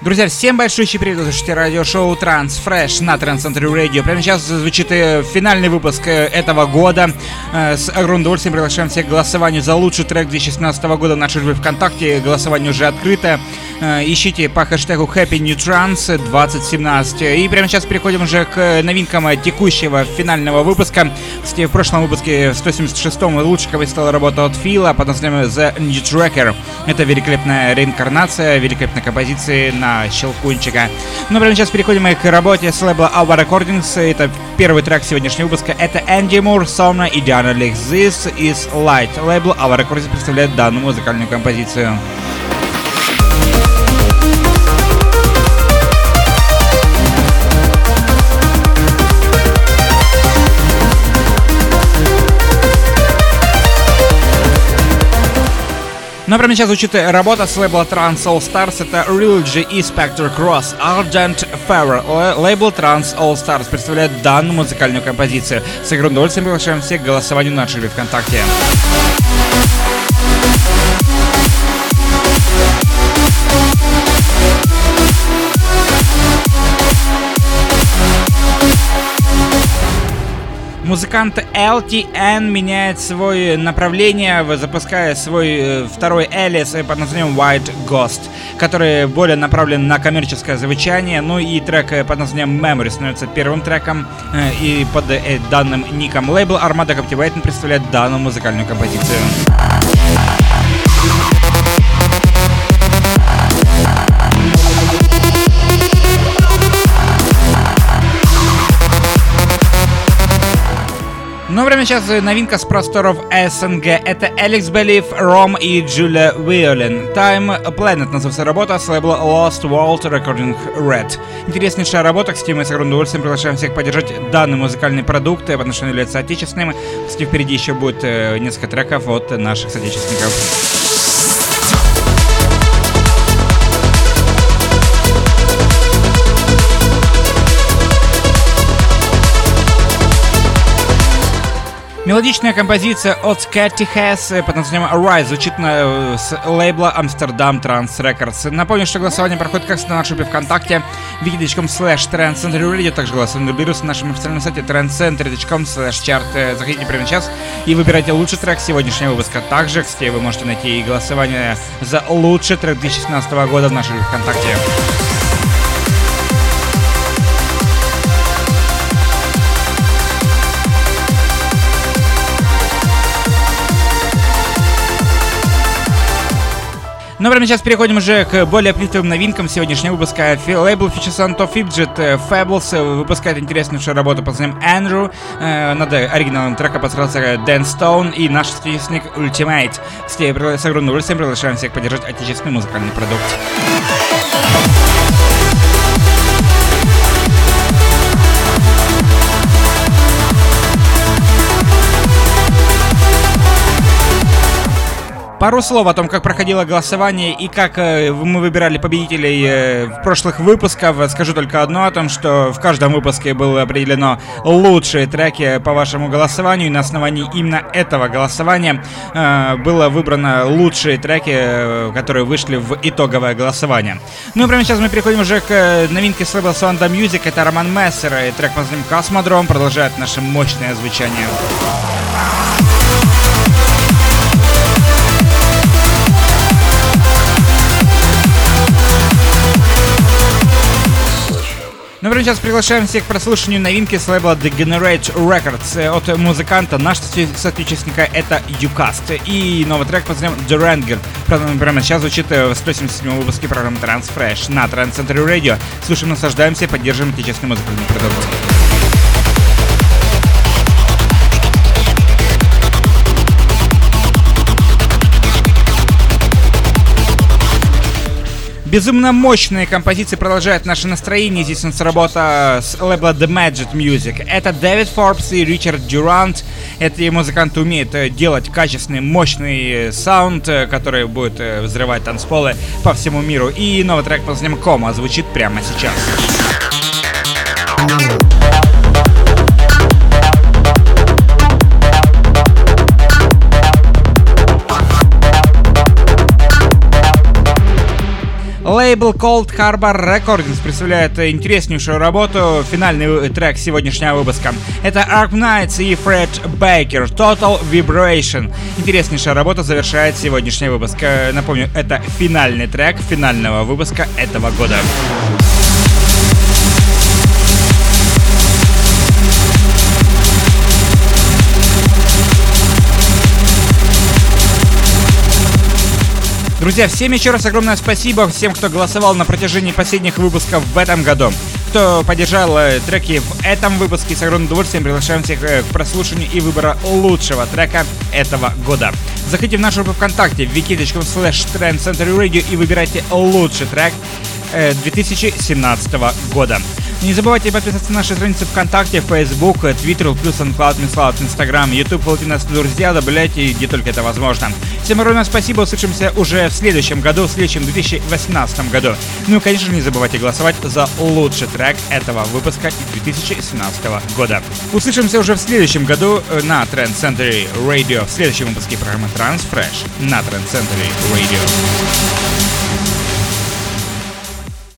Друзья, всем большой привет, слушайте радиошоу Транс Фреш на Транс Radio. Прямо сейчас звучит э, финальный выпуск э, этого года. Э, с огромным удовольствием приглашаем всех к голосованию за лучший трек 2016 года в нашей группе ВКонтакте. Голосование уже открыто. Ищите по хэштегу Happy New Trans 2017. И прямо сейчас переходим уже к новинкам текущего финального выпуска. Кстати, в прошлом выпуске, в 176-м, лучше кого стала работа от Фила под названием The New Tracker. Это великолепная реинкарнация, великолепной композиции на Щелкунчика. Ну, прямо сейчас переходим к работе с лейбла Alba Recordings. Это первый трек сегодняшнего выпуска. Это Энди Мур, Сомна и Диана Лих. This is Light. Лейбл Alba Recordings представляет данную музыкальную композицию. Но прямо сейчас звучит работа с лейбла Trans All Stars. Это Relogy и Spectre Cross. Argent Fever. Лейбл Trans All Stars представляет данную музыкальную композицию. С огромным удовольствием приглашаем всех к голосованию на нашей ВКонтакте. Музыкант LTN меняет свое направление, запуская свой э, второй Элис под названием White Ghost, который более направлен на коммерческое звучание. Ну и трек э, под названием Memory становится первым треком. Э, и под данным ником лейбл Armada Captivating представляет данную музыкальную композицию. Прямо сейчас новинка с просторов СНГ. Это Алекс Белив, Ром и Джулия Виолин. Time Planet называется работа с лейбла Lost World Recording Red. Интереснейшая работа, кстати, мы с огромным удовольствием приглашаем всех поддержать данный музыкальный продукт по отношению к соотечественным. Кстати, впереди еще будет э, несколько треков от наших соотечественников. Мелодичная композиция от Catty Hess под названием Arise звучит на, с лейбла Amsterdam Trans Records. Напомню, что голосование проходит как на нашей группе ВКонтакте wiki.com slash trendcenter также голосование берутся на нашем официальном сайте trendcenter.com slash chart. Заходите прямо сейчас и выбирайте лучший трек сегодняшнего выпуска. Также, кстати, вы можете найти и голосование за лучший трек 2016 года в нашей группе ВКонтакте. Но прямо сейчас переходим уже к более плитовым новинкам сегодняшнего выпуска. Лейбл Фичесанто Fidget э, Fables э, выпускает интересную работу под названием Andrew. Э, над оригинальным треком постарался Дэн Стоун и наш соотечественник Ultimate. С огромным удовольствием приглашаем всех поддержать отечественный музыкальный продукт. Пару слов о том, как проходило голосование и как э, мы выбирали победителей э, в прошлых выпусках. Скажу только одно о том, что в каждом выпуске было определено лучшие треки по вашему голосованию. И на основании именно этого голосования э, было выбрано лучшие треки, которые вышли в итоговое голосование. Ну и прямо сейчас мы переходим уже к новинке с лейбла Sonda Music. Это Роман Мессер и трек под названием Космодром продолжает наше мощное звучание. Прямо сейчас приглашаем всех к прослушиванию новинки с лейбла The Generate Records э, от музыканта нашего соотечественника это Юкаст и новый трек под названием The Ranger. Прямо сейчас звучит э, в 177 выпуске программы Transfresh на Trans Center Radio. Слушаем, наслаждаемся, поддерживаем отечественный музыкальный Безумно мощные композиции продолжают наше настроение. Здесь у нас работа с лейбла The Magic Music. Это Дэвид Форбс и Ричард Дюрант. Эти музыканты умеют э, делать качественный, мощный саунд, э, который будет э, взрывать танцполы по всему миру. И новый трек под названием Кома звучит прямо сейчас. Лейбл Cold Harbor Recordings представляет интереснейшую работу, финальный трек сегодняшнего выпуска. Это Ark Knights и Фред Бейкер Total Vibration. Интереснейшая работа завершает сегодняшний выпуск. Напомню, это финальный трек финального выпуска этого года. Друзья, всем еще раз огромное спасибо всем, кто голосовал на протяжении последних выпусков в этом году. Кто поддержал э, треки в этом выпуске, с огромным удовольствием приглашаем всех э, к прослушиванию и выбора лучшего трека этого года. Заходите в нашу группу ВКонтакте wiki.com slash Radio и выбирайте лучший трек 2017 э, года. Не забывайте подписываться на наши страницы ВКонтакте, Facebook, Twitter, плюс SoundCloud, MissCloud, Instagram, YouTube, нас друзья, добавляйте, где только это возможно. Всем огромное спасибо, услышимся уже в следующем году, в следующем 2018 году. Ну и, конечно же, не забывайте голосовать за лучший трек этого выпуска 2017 года. Услышимся уже в следующем году э, на Trend Century Radio, в следующем выпуске программы Transfresh на Trend Century Radio.